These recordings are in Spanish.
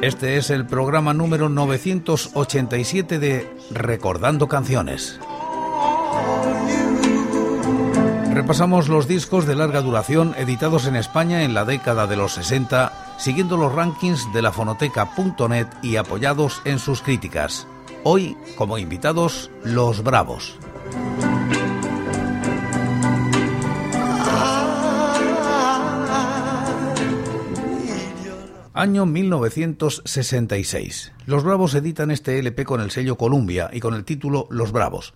Este es el programa número 987 de Recordando Canciones. Repasamos los discos de larga duración editados en España en la década de los 60, siguiendo los rankings de la fonoteca.net y apoyados en sus críticas. Hoy, como invitados, Los Bravos. Año 1966. Los Bravos editan este LP con el sello Columbia y con el título Los Bravos.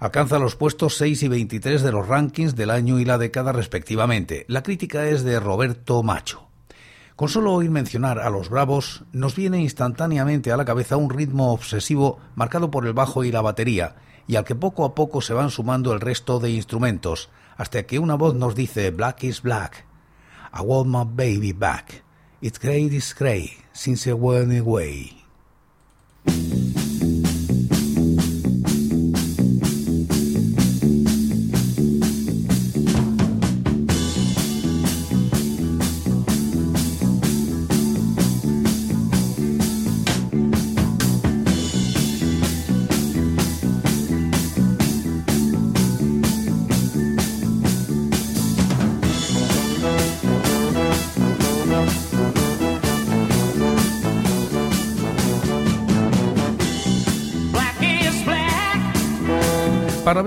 Alcanza los puestos 6 y 23 de los rankings del año y la década respectivamente. La crítica es de Roberto Macho. Con solo oír mencionar a los Bravos, nos viene instantáneamente a la cabeza un ritmo obsesivo marcado por el bajo y la batería, y al que poco a poco se van sumando el resto de instrumentos, hasta que una voz nos dice Black is black. I want my baby back. It's grey is grey, since a worn away.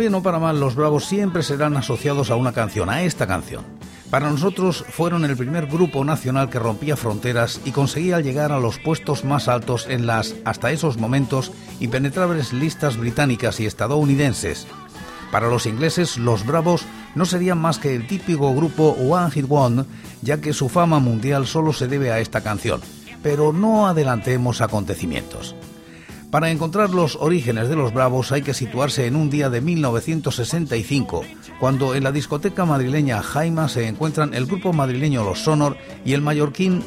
Bien o para mal, los Bravos siempre serán asociados a una canción, a esta canción. Para nosotros fueron el primer grupo nacional que rompía fronteras y conseguía llegar a los puestos más altos en las, hasta esos momentos, impenetrables listas británicas y estadounidenses. Para los ingleses, los Bravos no serían más que el típico grupo One Hit One, ya que su fama mundial solo se debe a esta canción. Pero no adelantemos acontecimientos. Para encontrar los orígenes de los Bravos hay que situarse en un día de 1965, cuando en la discoteca madrileña Jaima se encuentran el grupo madrileño Los Sonor y el mallorquín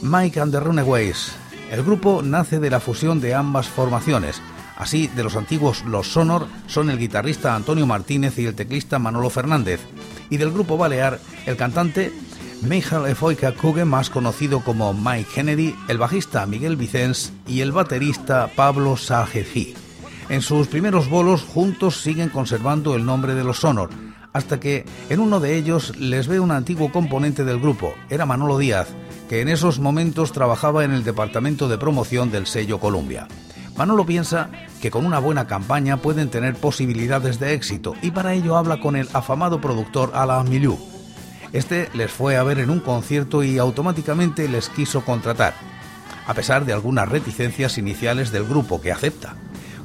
Mike and the Runaways. El grupo nace de la fusión de ambas formaciones. Así, de los antiguos Los Sonor son el guitarrista Antonio Martínez y el teclista Manolo Fernández, y del grupo Balear el cantante Michael Efoika Kuge, más conocido como Mike Kennedy, el bajista Miguel Vicens y el baterista Pablo Sajefi. En sus primeros bolos juntos siguen conservando el nombre de los Sonor, hasta que en uno de ellos les ve un antiguo componente del grupo, era Manolo Díaz, que en esos momentos trabajaba en el departamento de promoción del sello Columbia. Manolo piensa que con una buena campaña pueden tener posibilidades de éxito y para ello habla con el afamado productor Alain Milieu este les fue a ver en un concierto y automáticamente les quiso contratar, a pesar de algunas reticencias iniciales del grupo que acepta.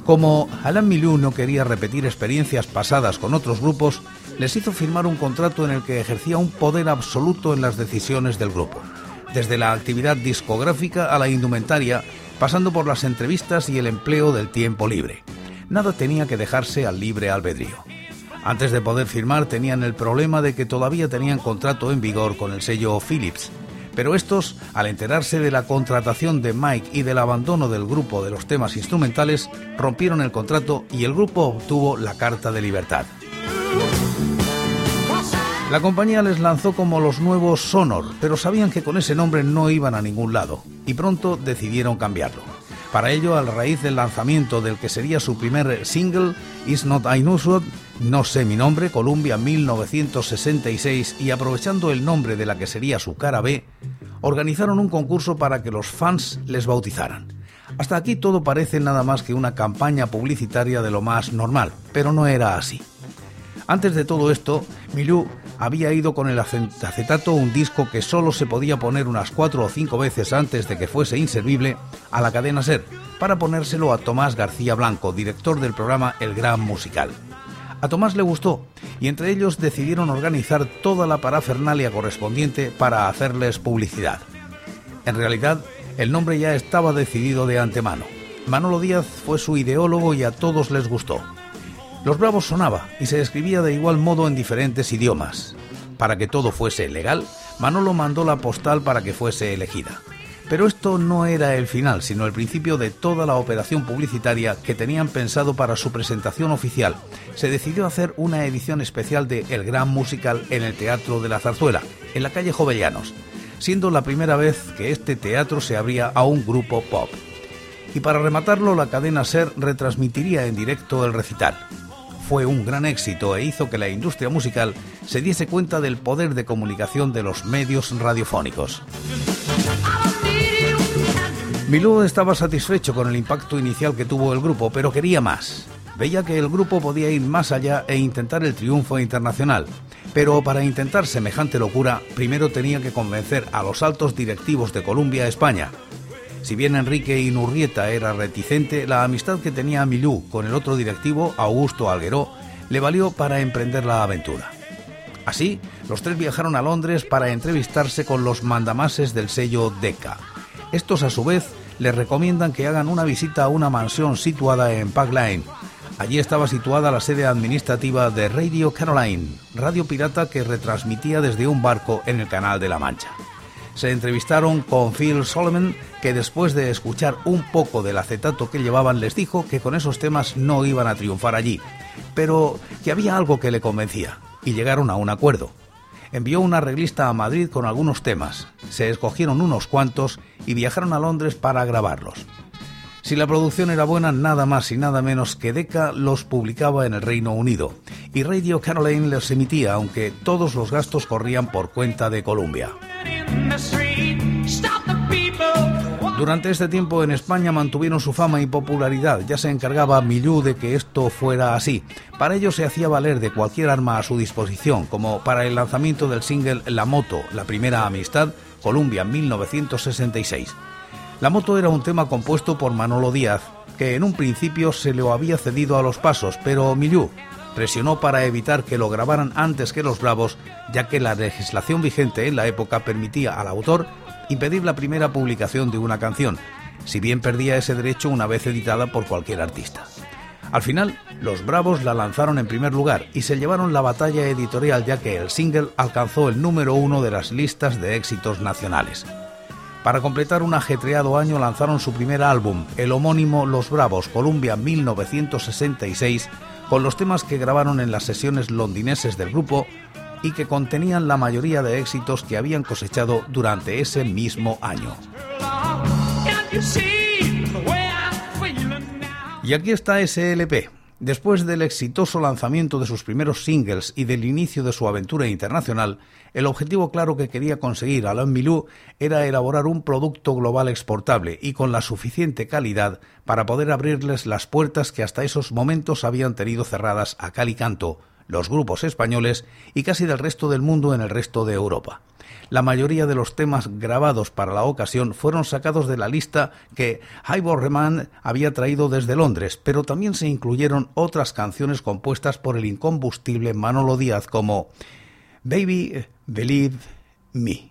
Como Alain Milou no quería repetir experiencias pasadas con otros grupos, les hizo firmar un contrato en el que ejercía un poder absoluto en las decisiones del grupo, desde la actividad discográfica a la indumentaria, pasando por las entrevistas y el empleo del tiempo libre. Nada tenía que dejarse al libre albedrío. Antes de poder firmar tenían el problema de que todavía tenían contrato en vigor con el sello Philips. Pero estos, al enterarse de la contratación de Mike y del abandono del grupo de los temas instrumentales, rompieron el contrato y el grupo obtuvo la Carta de Libertad. La compañía les lanzó como los nuevos Sonor, pero sabían que con ese nombre no iban a ningún lado, y pronto decidieron cambiarlo. Para ello, a raíz del lanzamiento del que sería su primer single, Is Not I No sé mi nombre, Columbia 1966, y aprovechando el nombre de la que sería su cara B, organizaron un concurso para que los fans les bautizaran. Hasta aquí todo parece nada más que una campaña publicitaria de lo más normal, pero no era así. Antes de todo esto, Milú había ido con el acetato un disco que solo se podía poner unas cuatro o cinco veces antes de que fuese inservible a la cadena Ser, para ponérselo a Tomás García Blanco, director del programa El Gran Musical. A Tomás le gustó y entre ellos decidieron organizar toda la parafernalia correspondiente para hacerles publicidad. En realidad, el nombre ya estaba decidido de antemano. Manolo Díaz fue su ideólogo y a todos les gustó. Los Bravos sonaba y se escribía de igual modo en diferentes idiomas. Para que todo fuese legal, Manolo mandó la postal para que fuese elegida. Pero esto no era el final, sino el principio de toda la operación publicitaria que tenían pensado para su presentación oficial. Se decidió hacer una edición especial de El Gran Musical en el Teatro de la Zarzuela, en la calle Jovellanos, siendo la primera vez que este teatro se abría a un grupo pop. Y para rematarlo, la cadena SER retransmitiría en directo el recital fue un gran éxito e hizo que la industria musical se diese cuenta del poder de comunicación de los medios radiofónicos. Milú estaba satisfecho con el impacto inicial que tuvo el grupo, pero quería más. Veía que el grupo podía ir más allá e intentar el triunfo internacional. Pero para intentar semejante locura, primero tenía que convencer a los altos directivos de Columbia, España, si bien Enrique Inurrieta era reticente, la amistad que tenía Milú con el otro directivo, Augusto Algueró, le valió para emprender la aventura. Así, los tres viajaron a Londres para entrevistarse con los mandamases del sello Decca. Estos, a su vez, les recomiendan que hagan una visita a una mansión situada en Park Lane. Allí estaba situada la sede administrativa de Radio Caroline, radio pirata que retransmitía desde un barco en el Canal de la Mancha se entrevistaron con Phil Solomon, que después de escuchar un poco del acetato que llevaban les dijo que con esos temas no iban a triunfar allí, pero que había algo que le convencía, y llegaron a un acuerdo. Envió una arreglista a Madrid con algunos temas, se escogieron unos cuantos y viajaron a Londres para grabarlos. Si la producción era buena, nada más y nada menos que Decca los publicaba en el Reino Unido y Radio Caroline los emitía, aunque todos los gastos corrían por cuenta de Columbia. Durante este tiempo en España mantuvieron su fama y popularidad. Ya se encargaba Millú de que esto fuera así. Para ello se hacía valer de cualquier arma a su disposición, como para el lanzamiento del single La Moto, la primera amistad, Columbia 1966. La moto era un tema compuesto por Manolo Díaz, que en un principio se lo había cedido a los pasos, pero Millú presionó para evitar que lo grabaran antes que los Bravos, ya que la legislación vigente en la época permitía al autor impedir la primera publicación de una canción, si bien perdía ese derecho una vez editada por cualquier artista. Al final, los Bravos la lanzaron en primer lugar y se llevaron la batalla editorial ya que el single alcanzó el número uno de las listas de éxitos nacionales. Para completar un ajetreado año lanzaron su primer álbum, el homónimo Los Bravos Columbia 1966, con los temas que grabaron en las sesiones londineses del grupo y que contenían la mayoría de éxitos que habían cosechado durante ese mismo año. Y aquí está ese LP. Después del exitoso lanzamiento de sus primeros singles y del inicio de su aventura internacional, el objetivo claro que quería conseguir Alain Milou era elaborar un producto global exportable y con la suficiente calidad para poder abrirles las puertas que hasta esos momentos habían tenido cerradas a cal y canto los grupos españoles y casi del resto del mundo en el resto de Europa. La mayoría de los temas grabados para la ocasión fueron sacados de la lista que Ivor Reman había traído desde Londres, pero también se incluyeron otras canciones compuestas por el incombustible Manolo Díaz como Baby Believe Me.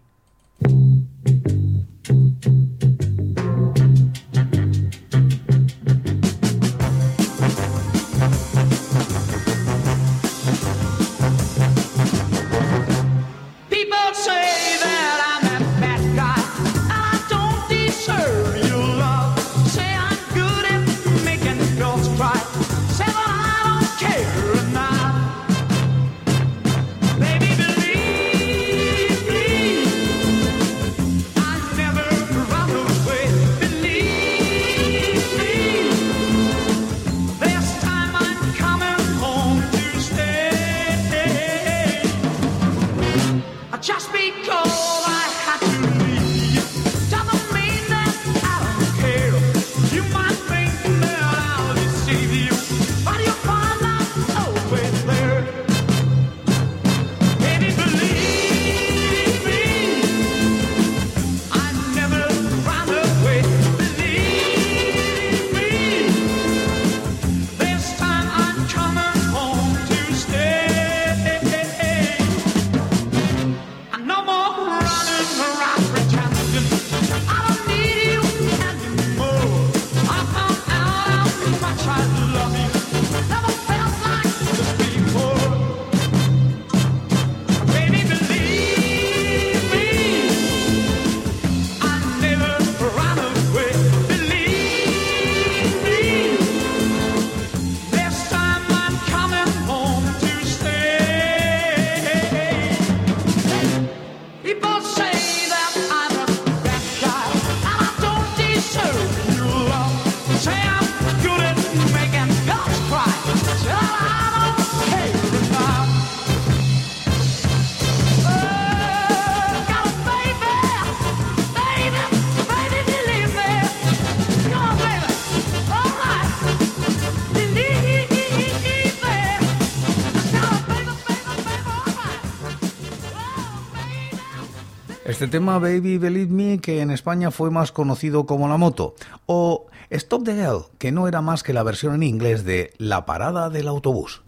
Este tema Baby Believe Me, que en España fue más conocido como La Moto, o Stop the Girl, que no era más que la versión en inglés de La parada del autobús.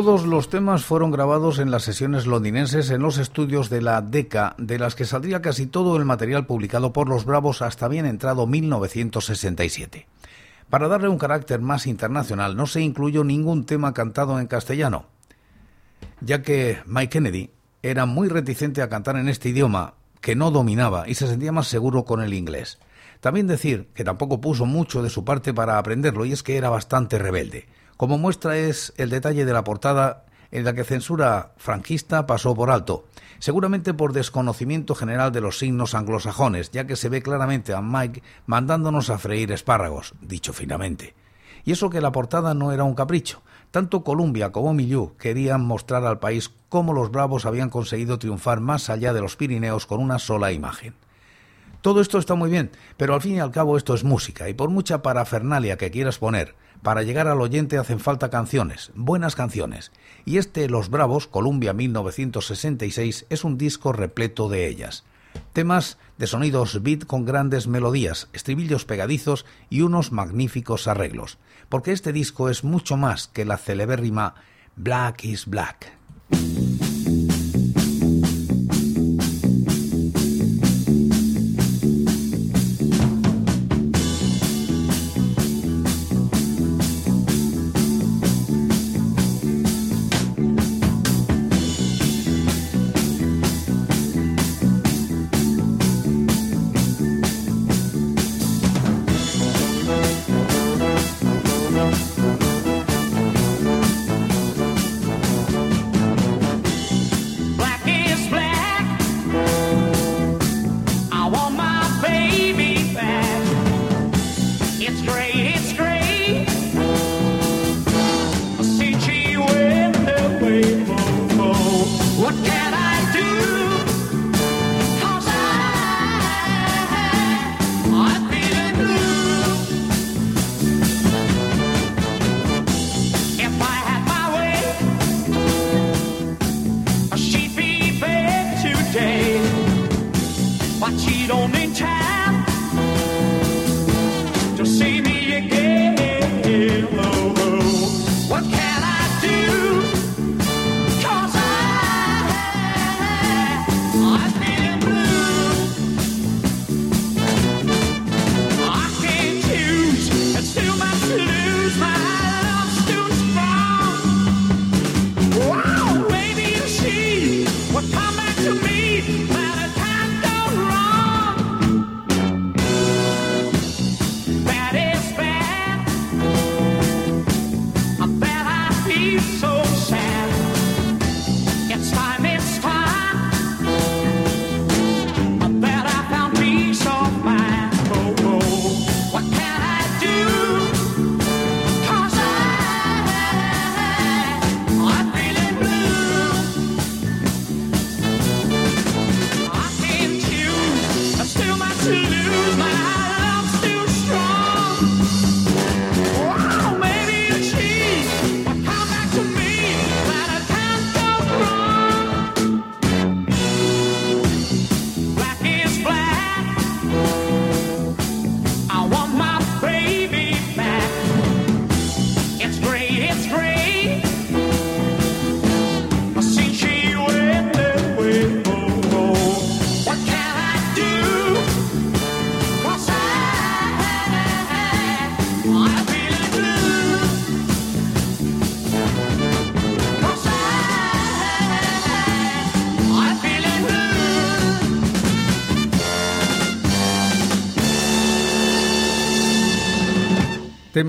Todos los temas fueron grabados en las sesiones londinenses en los estudios de la DECA, de las que saldría casi todo el material publicado por los Bravos hasta bien entrado 1967. Para darle un carácter más internacional no se incluyó ningún tema cantado en castellano, ya que Mike Kennedy era muy reticente a cantar en este idioma que no dominaba y se sentía más seguro con el inglés. También decir que tampoco puso mucho de su parte para aprenderlo y es que era bastante rebelde. Como muestra es el detalle de la portada en la que censura franquista pasó por alto, seguramente por desconocimiento general de los signos anglosajones, ya que se ve claramente a Mike mandándonos a freír espárragos, dicho finamente. Y eso que la portada no era un capricho. Tanto Columbia como Milieu querían mostrar al país cómo los bravos habían conseguido triunfar más allá de los Pirineos con una sola imagen. Todo esto está muy bien, pero al fin y al cabo esto es música, y por mucha parafernalia que quieras poner, para llegar al oyente hacen falta canciones, buenas canciones, y este Los Bravos, Columbia 1966, es un disco repleto de ellas. Temas de sonidos beat con grandes melodías, estribillos pegadizos y unos magníficos arreglos, porque este disco es mucho más que la celebérrima Black is Black.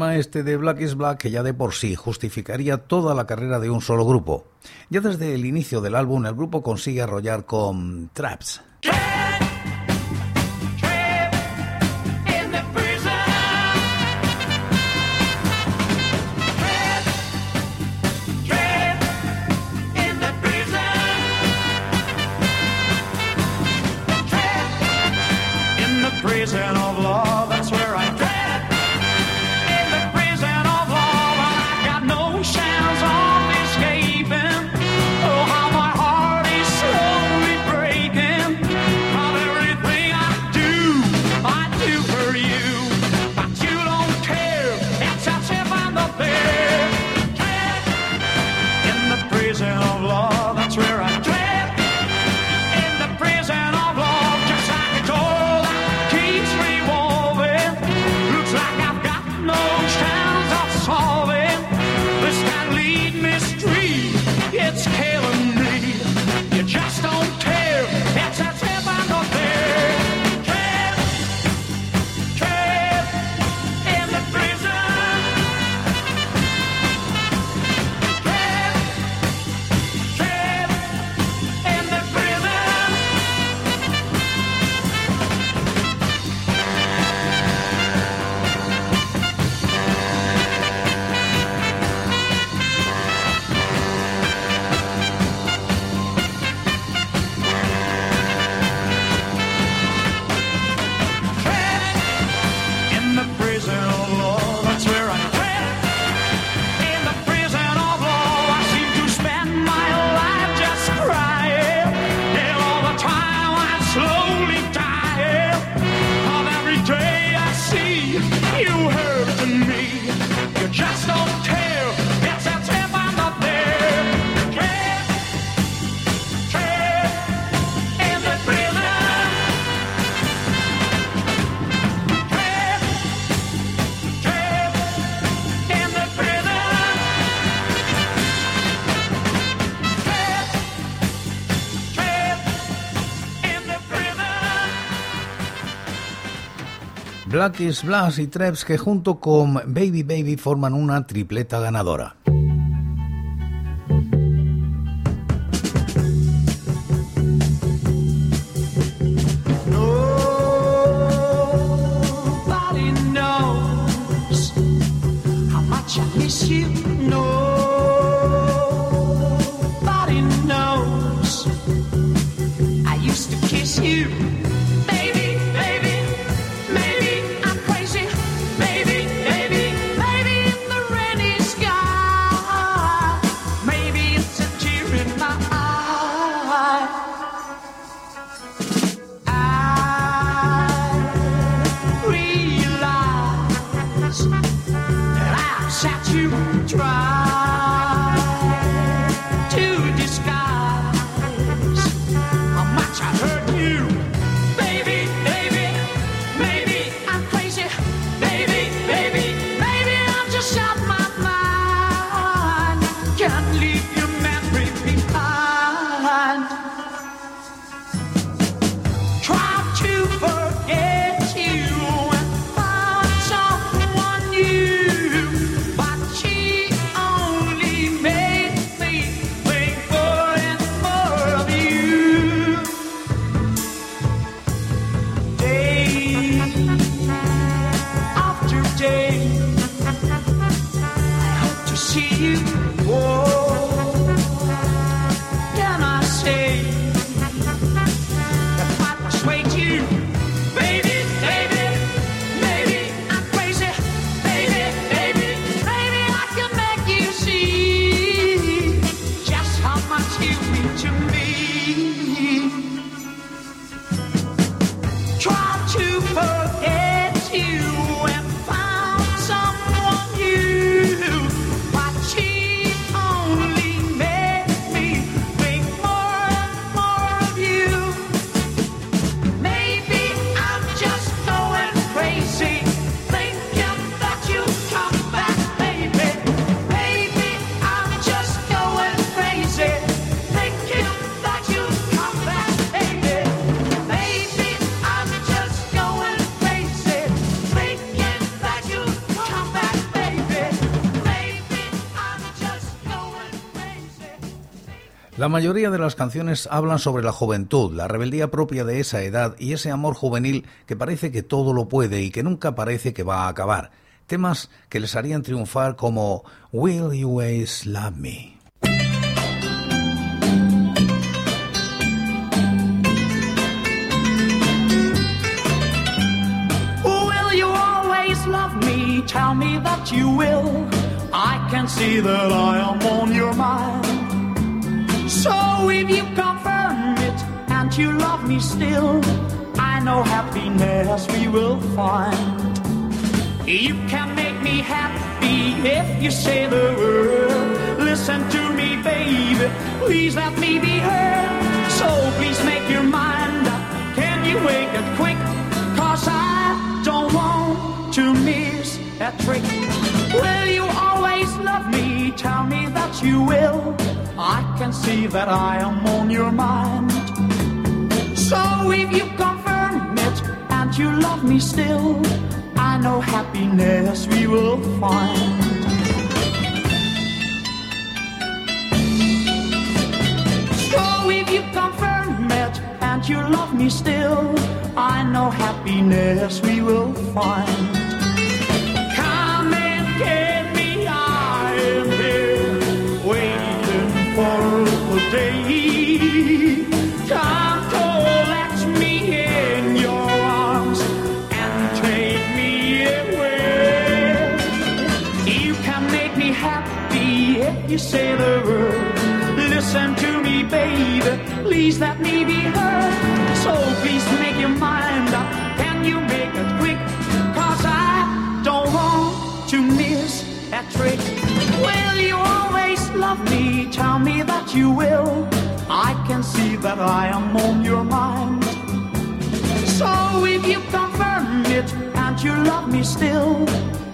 Tema este de Black is Black que ya de por sí justificaría toda la carrera de un solo grupo. Ya desde el inicio del álbum el grupo consigue arrollar con Traps. Black is Blas y Trebs que junto con Baby Baby forman una tripleta ganadora. Mayoría de las canciones hablan sobre la juventud, la rebeldía propia de esa edad y ese amor juvenil que parece que todo lo puede y que nunca parece que va a acabar. Temas que les harían triunfar como Will You Always Love Me. Will you always love me? Tell me that you will. I can see that I am on your mind. So if you confirm it and you love me still, I know happiness we will find. You can make me happy if you say the word. Listen to me, baby, please let me be heard. So please make your mind up. Can you wake up quick? Cause I don't want to miss that trick. Will you always love me? Tell me that you will. I can see that I am on your mind. So if you confirm it and you love me still, I know happiness we will find. So if you confirm it and you love me still, I know happiness we will find. Say the word. Listen to me, baby. Please let me be heard. So please make your mind up. Can you make it quick? Cause I don't want to miss that trick. Will you always love me? Tell me that you will. I can see that I am on your mind. So if you confirm it and you love me still,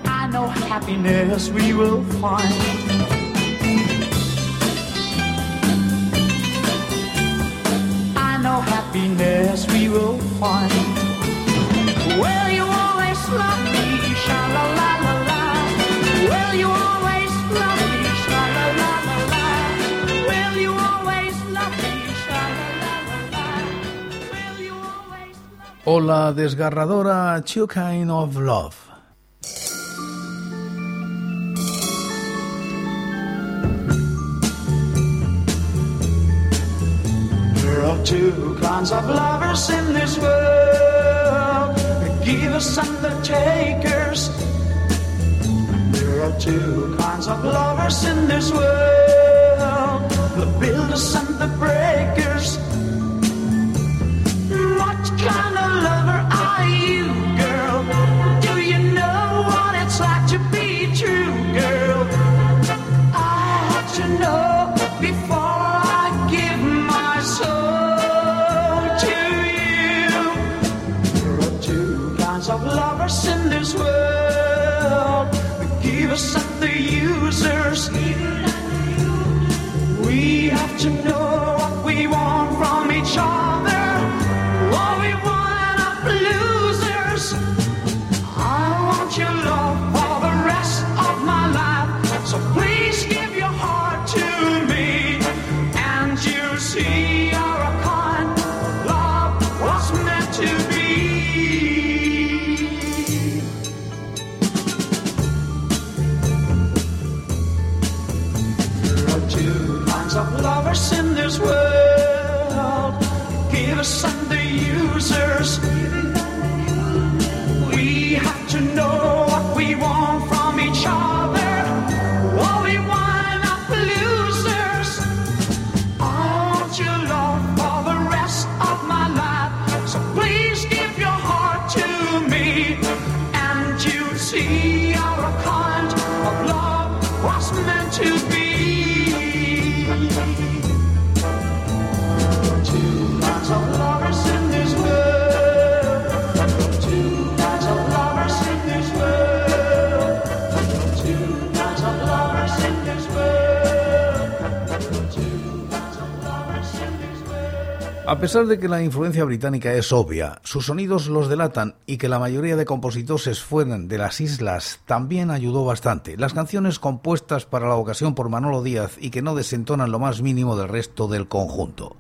I know happiness we will find. Find. Will you always love me? Sha la la la la. Will you always love me? Sha la la la la. Will you always love me? Sha la la la la. Will you always love O la desgarradora Two Kind of Love. Two kinds of lovers in this world the givers and the takers. There are two kinds of lovers in this world the builders and the breakers. What kind givers and the users. We have to know A pesar de que la influencia británica es obvia, sus sonidos los delatan y que la mayoría de compositores fueran de las islas también ayudó bastante. Las canciones compuestas para la ocasión por Manolo Díaz y que no desentonan lo más mínimo del resto del conjunto.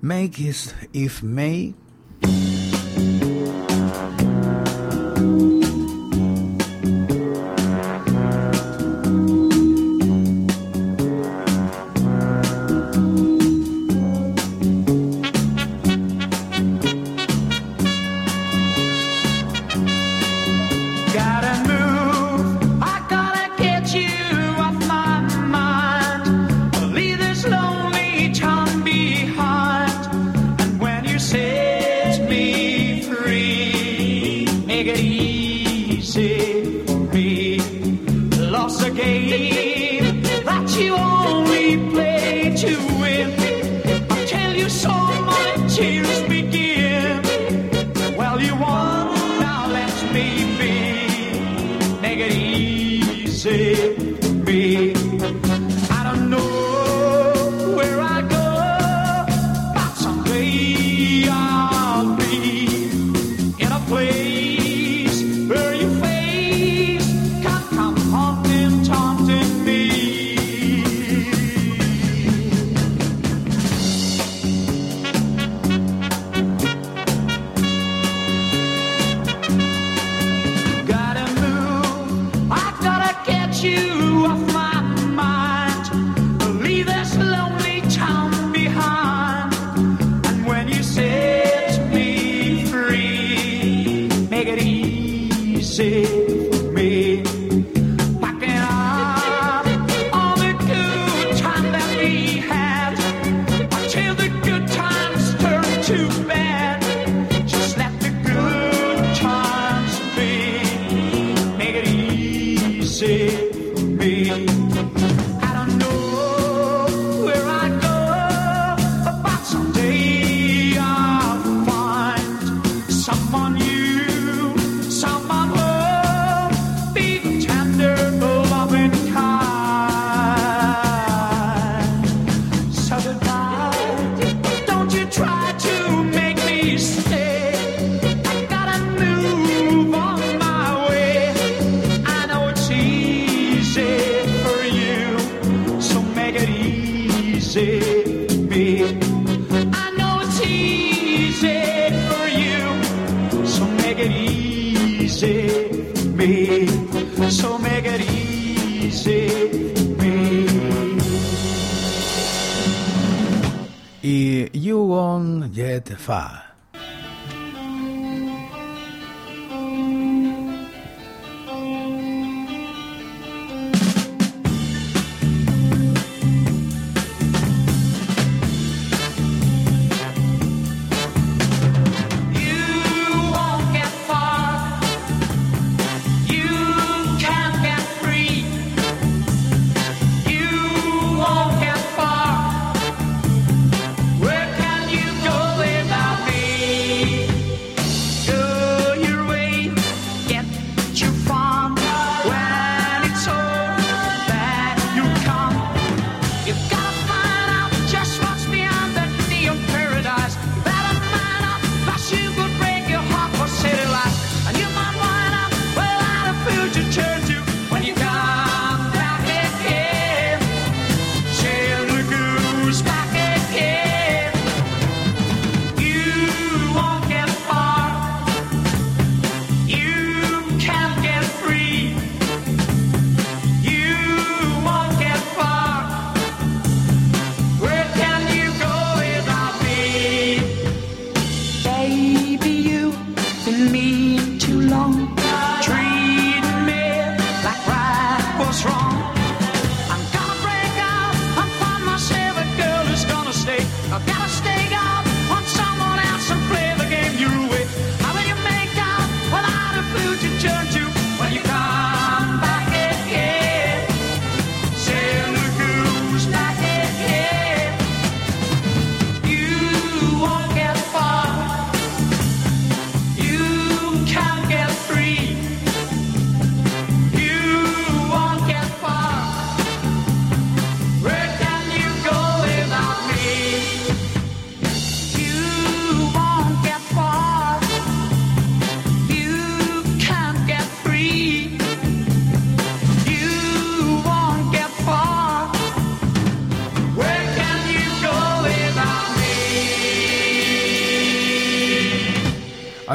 Make it if may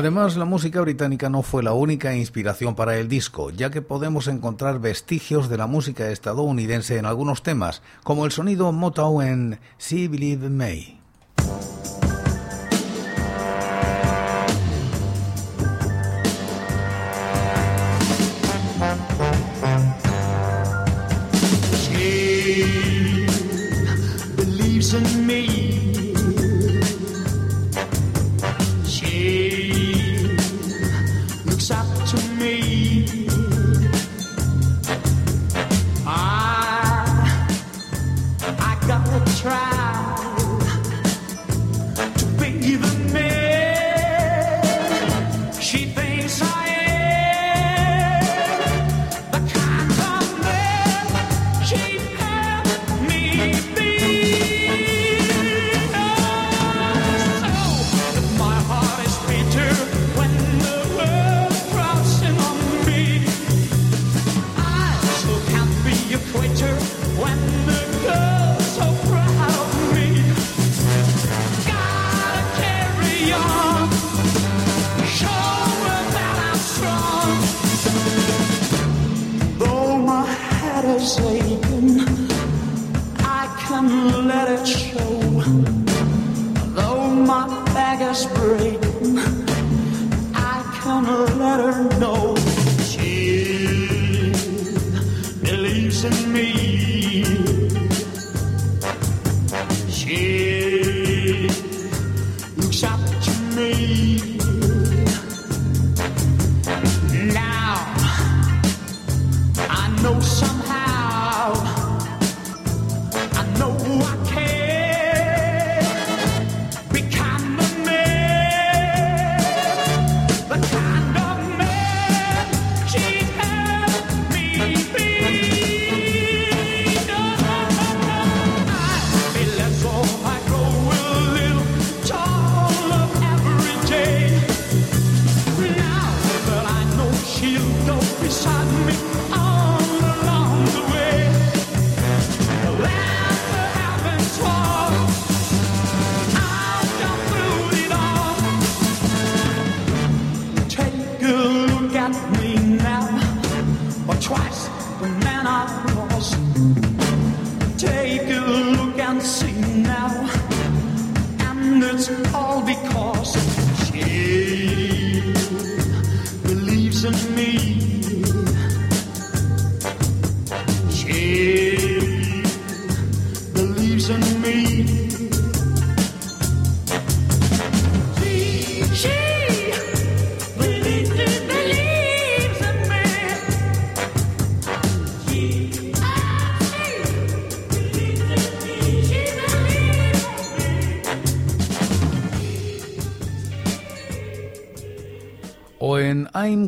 Además, la música británica no fue la única inspiración para el disco, ya que podemos encontrar vestigios de la música estadounidense en algunos temas, como el sonido Motown en See Believe Me.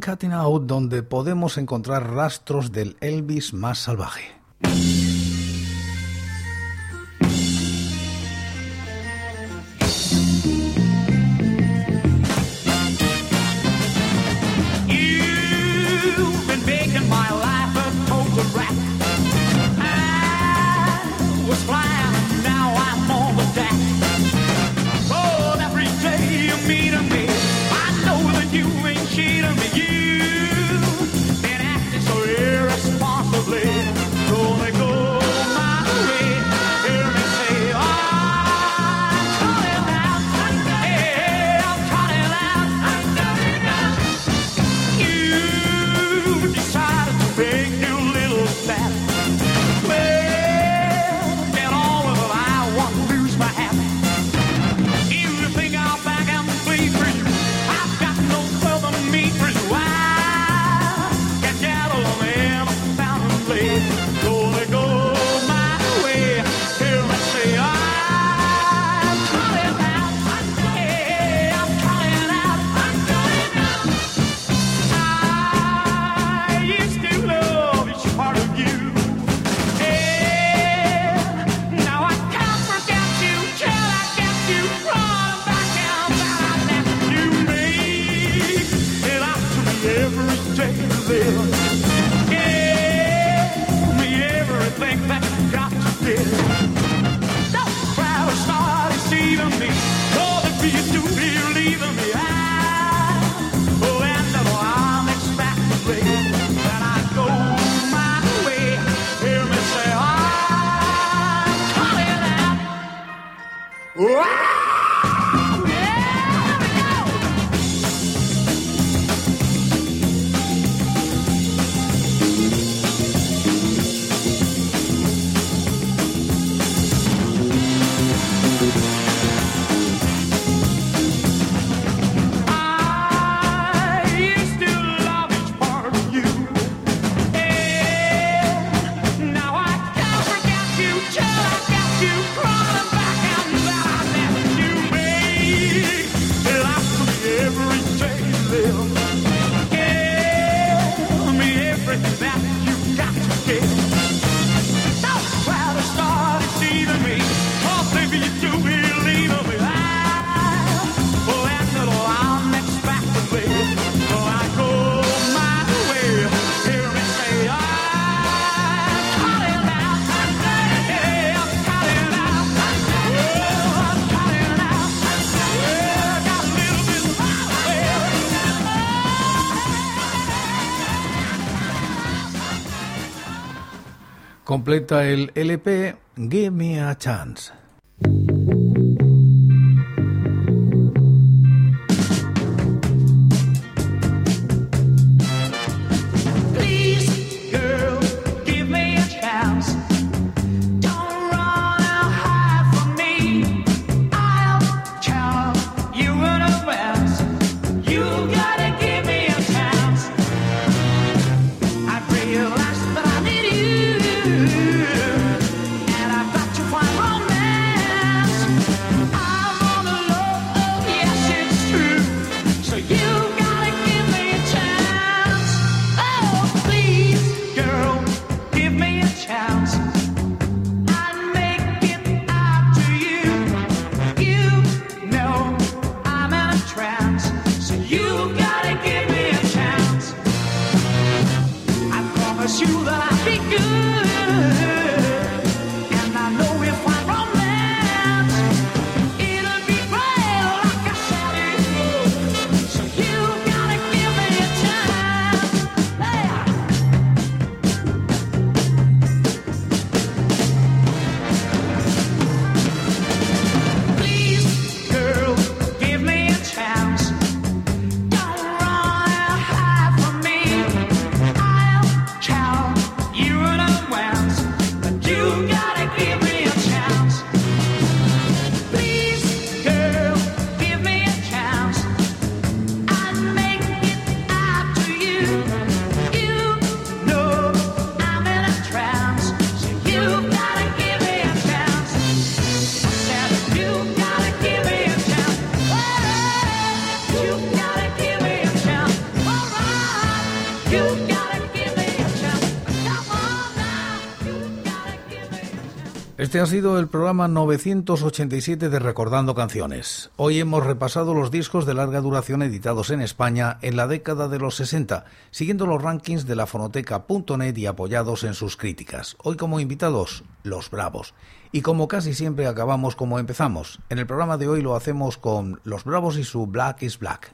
Cutting Out, donde podemos encontrar rastros del Elvis más salvaje. Completa el LP Give Me a Chance. Este ha sido el programa 987 de Recordando Canciones. Hoy hemos repasado los discos de larga duración editados en España en la década de los 60, siguiendo los rankings de la fonoteca.net y apoyados en sus críticas. Hoy como invitados, Los Bravos. Y como casi siempre acabamos como empezamos, en el programa de hoy lo hacemos con Los Bravos y su Black is Black.